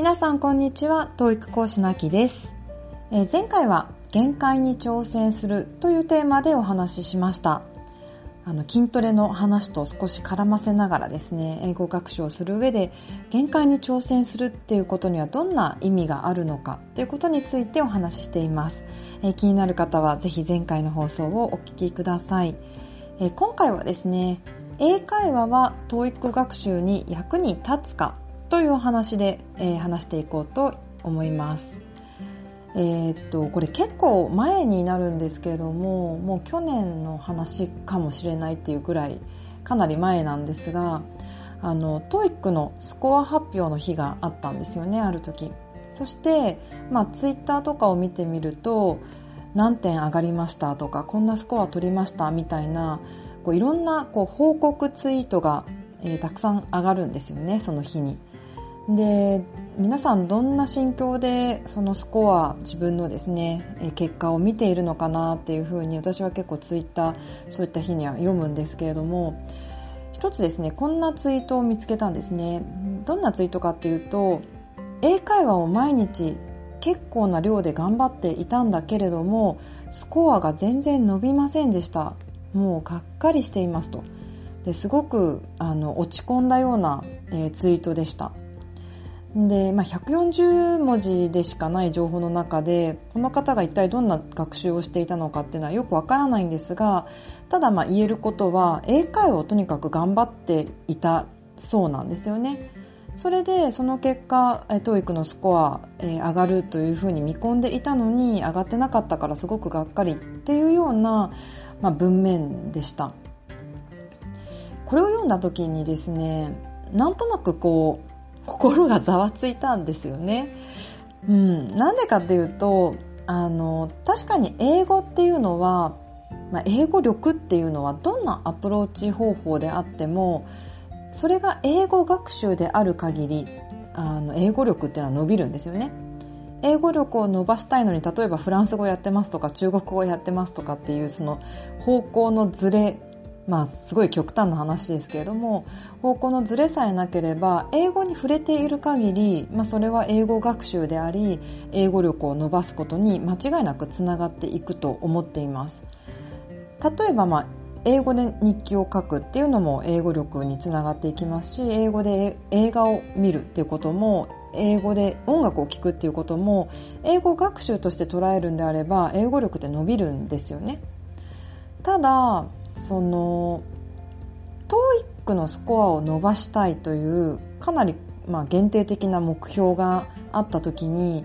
皆さんこんにちは、教育講師のあきです、え、前回は限界に挑戦するというテーマでお話ししました。あの筋トレの話と少し絡ませながらですね、英語学習をする上で限界に挑戦するっていうことにはどんな意味があるのかということについてお話ししています。え、気になる方はぜひ前回の放送をお聞きください。え、今回はですね、英会話は TOEIC 学習に役に立つかというお話で、えー、話していこうと思います。えー、っとこれ結構前になるんですけれどももう去年の話かもしれないっていうぐらいかなり前なんですがあの TOEIC のスコア発表の日があったんですよねある時そして、まあ、ツイッターとかを見てみると何点上がりましたとかこんなスコア取りましたみたいなこういろんなこう報告ツイートが、えー、たくさん上がるんですよねその日に。で皆さんどんな心境でそのスコア自分のですね結果を見ているのかなっていうふうに私は結構ツイッターそういった日には読むんですけれども一つですねこんなツイートを見つけたんですね。どんなツイートかっていうと英会話を毎日結構な量で頑張っていたんだけれどもスコアが全然伸びませんでした。もうがっかりしていますと。ですごくあの落ち込んだような、えー、ツイートでした。で、まあ、140文字でしかない情報の中でこの方が一体どんな学習をしていたのかっていうのはよくわからないんですがただまあ言えることは英会話をとにかく頑張っていたそうなんですよね。それでその結果 TOEIC のスコア、えー、上がるというふうに見込んでいたのに上がってなかったからすごくがっかりっていうような、まあ、文面でしたこれを読んだ時にですねなんとなくこう心がざわついたんですよね。うん、なんでかっていうとあの確かに英語っていうのは、まあ、英語力っていうのはどんなアプローチ方法であってもそれが英語学習である限りあの英語力っていうのは伸びるんですよね。英語力を伸ばしたいのに例えばフランス語やってますとか中国語やってますとかっていうその方向のズレまあ、すごい極端な話ですけれども方向のズレさえなければ英語に触れている限り、まあ、それは英語学習であり英語力を伸ばすことに間違いなくつながっていくと思っています。例えば、まあ、英語で日記を書くっていうのも英語力につながっていきますし英語で映画を見るっていうことも英語で音楽を聴くっていうことも英語学習として捉えるんであれば英語力って伸びるんですよね。ただその TOEIC のスコアを伸ばしたいというかなりまあ限定的な目標があった時に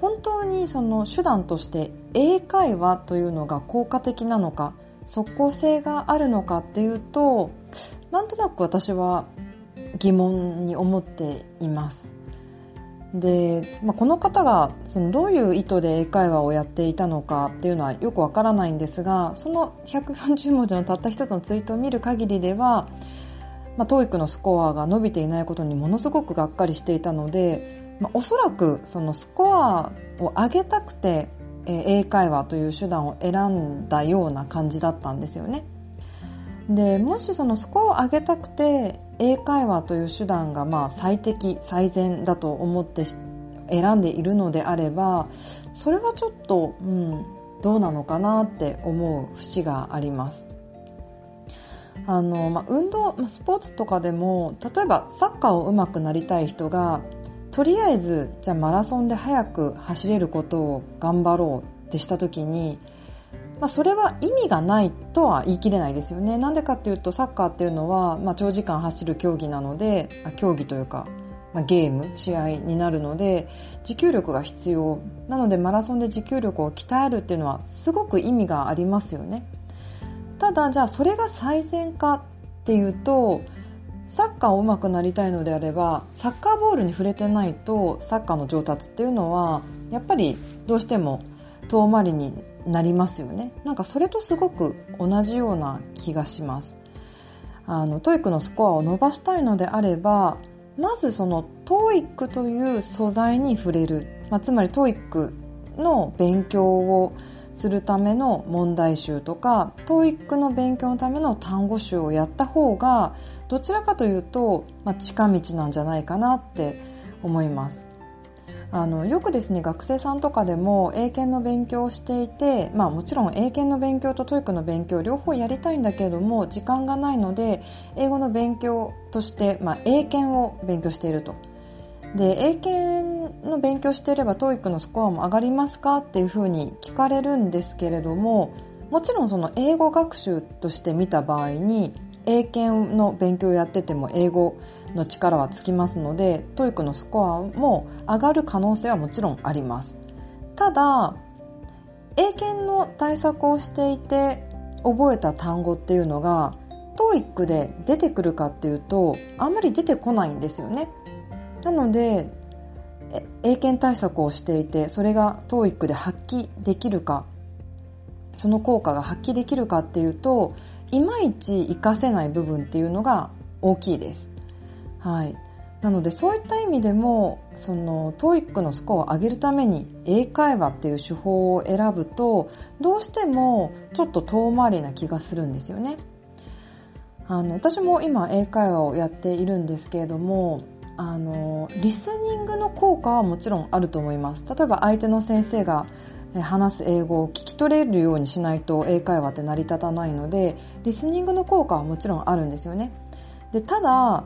本当にその手段として英会話というのが効果的なのか即効性があるのかっていうとなんとなく私は疑問に思っています。で、まあ、この方がそのどういう意図で英会話をやっていたのかっていうのはよくわからないんですがその140文字のたった一つのツイートを見る限りでは、まあ、TOEIC のスコアが伸びていないことにものすごくがっかりしていたので、まあ、おそらくそのスコアを上げたくて、英会話という手段を選んだような感じだったんですよね。でもしそのスコアを上げたくて英会話という手段がまあ最適最善だと思って選んでいるのであればそれはちょっと、うん、どうなのかなって思う節があります。あのまあ、運動、まあ、スポーツとかでも例えばサッカーを上手くなりたい人がとりあえずじゃあマラソンで速く走れることを頑張ろうってした時にまあ、それは意味がないとは言い切れないですよね。なんでかっていうとサッカーっていうのは、まあ、長時間走る競技なので、競技というか、まあ、ゲーム、試合になるので、持久力が必要。なのでマラソンで持久力を鍛えるっていうのはすごく意味がありますよね。ただ、じゃあそれが最善かっていうと、サッカーを上手くなりたいのであれば、サッカーボールに触れてないと、サッカーの上達っていうのは、やっぱりどうしても遠回りになりますよね。なんかそれとすごく同じような気がします。あの TOEIC のスコアを伸ばしたいのであればまずその TOEIC という素材に触れる、まあ、つまり TOEIC の勉強をするための問題集とか TOEIC の勉強のための単語集をやった方がどちらかというと、まあ、近道なんじゃないかなって思います。あのよくですね学生さんとかでも英検の勉強をしていて、まあ、もちろん英検の勉強と TOEIC の勉強両方やりたいんだけれども時間がないので英語の勉強として、まあ、英検を勉強していると。で英検の勉強していれば TOEIC のスコアも上がりますかっていうふうに聞かれるんですけれどももちろんその英語学習として見た場合に英検の勉強をやってても英語の力はつきますので TOEIC のスコアも上がる可能性はもちろんあります。ただ英検の対策をしていて覚えた単語っていうのが TOEIC で出てくるかっていうとあんまり出てこないんですよね。なので英検対策をしていてそれが TOEIC で発揮できるかその効果が発揮できるかっていうといまいち活かせない部分っていうのが大きいです。はい、なのでそういった意味でもその TOEIC のスコアを上げるために英会話っていう手法を選ぶとどうしてもちょっと遠回りな気がするんですよね。あの私も今英会話をやっているんですけれどもあのリスニングの効果はもちろんあると思います。例えば相手の先生が話す英語を聞き取れるようにしないと英会話って成り立たないのでリスニングの効果はもちろんあるんですよね。でただ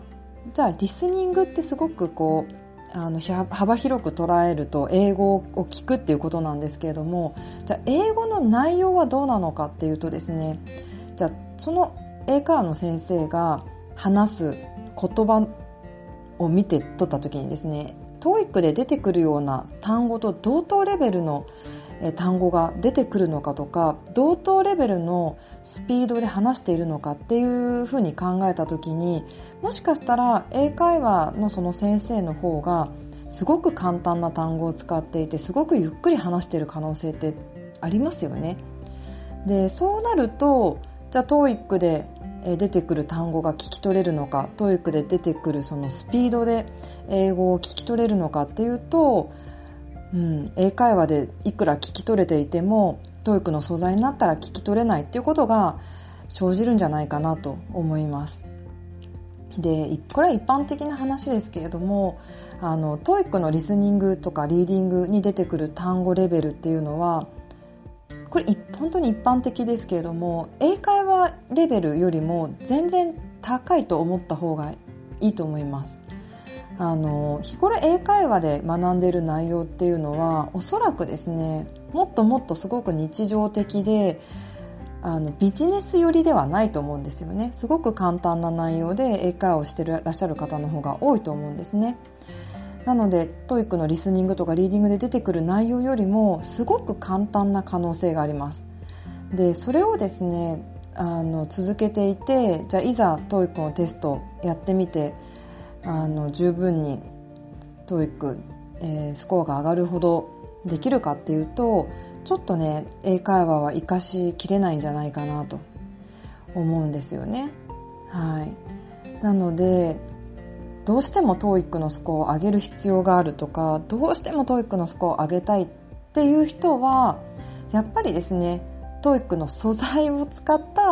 じゃあリスニングってすごくこうあの幅広く捉えると英語を聞くっていうことなんですけれどもじゃあ英語の内容はどうなのかっていうとですねじゃあその英会話の先生が話す言葉を見て取った時にですね TOEIC で出てくるような単語と同等レベルの単語が出てくるのかとか同等レベルのスピードで話しているのかっていうふうに考えた時にもしかしたら英会話のその先生の方がすごく簡単な単語を使っていてすごくゆっくり話している可能性ってありますよね。でそうなるとじゃあ TOEIC で出てくる単語が聞き取れるのか TOEIC で出てくるそのスピードで英語を聞き取れるのかっていうとうん、英会話でいくら聞き取れていても TOEIC の素材になったら聞き取れないっていうことが生じるんじゃないかなと思います。でこれは一般的な話ですけれどもあの TOEIC のリスニングとかリーディングに出てくる単語レベルっていうのはこれ本当に一般的ですけれども英会話レベルよりも全然高いと思った方がいいと思います。あの日頃英会話で学んでいる内容っていうのはおそらくですねもっともっとすごく日常的であのビジネス寄りではないと思うんですよね。すごく簡単な内容で英会話をしてらっしゃる方の方が多いと思うんですね。なので TOEIC のリスニングとかリーディングで出てくる内容よりもすごく簡単な可能性があります。でそれをですねあの続けていてじゃあいざ TOEIC のテストやってみてあの十分に TOEIC、えー、スコアが上がるほどできるかっていうとちょっとね英会話は活かしきれないんじゃないかなと思うんですよね。はい、なのでどうしても TOEIC のスコアを上げる必要があるとかどうしても TOEIC のスコアを上げたいっていう人はやっぱりですね TOEIC の素材を使った、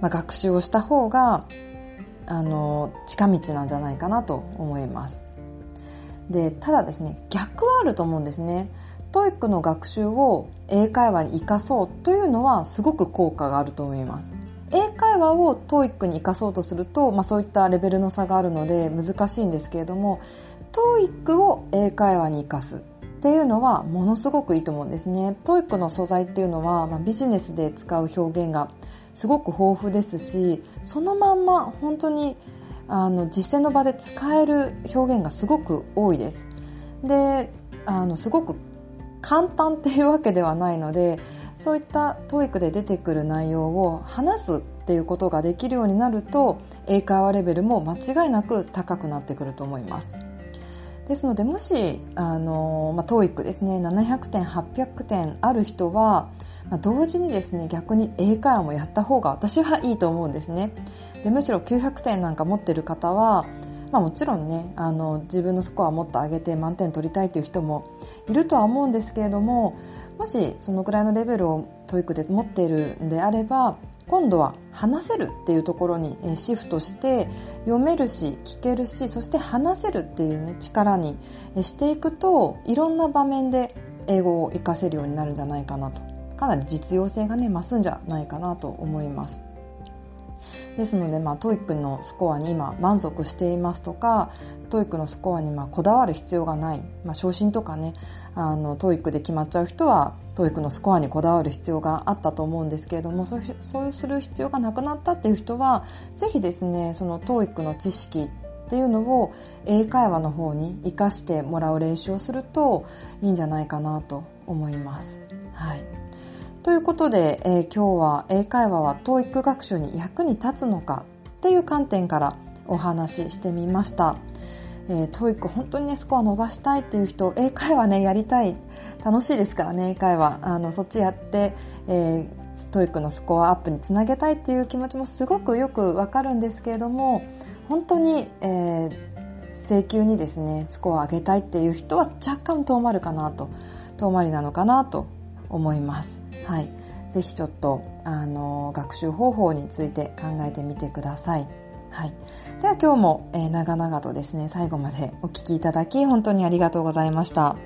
まあ、学習をした方があの近道なんじゃないかなと思います。でただですね逆はあると思うんですね。TOEIC の学習を英会話に生かそうというのはすごく効果があると思います。英会話を TOEIC に生かそうとすると、まあ、そういったレベルの差があるので難しいんですけれども TOEIC を英会話に生かすっていうのはものすごくいいと思うんですね。TOEIC の素材っていうのは、まあ、ビジネスで使う表現がすごく豊富ですしそのまんま本当にあの実践の場で使える表現がすごく多いです。であのすごく簡単っていうわけではないのでそういった TOEIC で出てくる内容を話すっていうことができるようになると英会話レベルも間違いなく高くなってくると思います。ですのでもしあの、まあ、TOEIC ですね700点800点ある人はまあ、同時にですね逆に英会話もやった方が私はいいと思うんですね。でむしろ900点なんか持ってる方は、まあ、もちろんねあの自分のスコアをもっと上げて満点取りたいという人もいるとは思うんですけれどももしそのくらいのレベルを TOEIC で持っているんであれば今度は話せるっていうところにシフトして読めるし聞けるしそして話せるっていう、ね、力にしていくといろんな場面で英語を活かせるようになるんじゃないかなと。かなり実用性がね増すんじゃないかなと思いますですので、まあ、 TOEIC のスコアに今満足していますとか、 TOEIC のスコアにまこだわる必要がない、まあ、昇進とかね、あの、 TOEIC で決まっちゃう人は、 TOEIC のスコアにこだわる必要があったと思うんですけれども、そうそうする必要がなくなったっていう人は、ぜひですね、その TOEIC の知識っていうのを英会話の方に活かしてもらう練習をするといいんじゃないかなと思います。はい。ということで、えー、今日は英会話は TOEIC 学習に役に立つのかっていう観点からお話ししてみました。えー、TOEIC 本当にね、スコア伸ばしたいっていう人、英会話ね、やりたい。楽しいですからね、英会話。あの、そっちやって、えー、TOEIC のスコアアップにつなげたいっていう気持ちもすごくよくわかるんですけれども、本当に、えー、請求にですね、スコア上げたいっていう人は若干遠まるかなと、遠回りなのかなと思います。はい、ぜひちょっとあの学習方法について考えてみてください。はい、では今日も、えー、長々とですね最後までお聴きいただき本当にありがとうございました。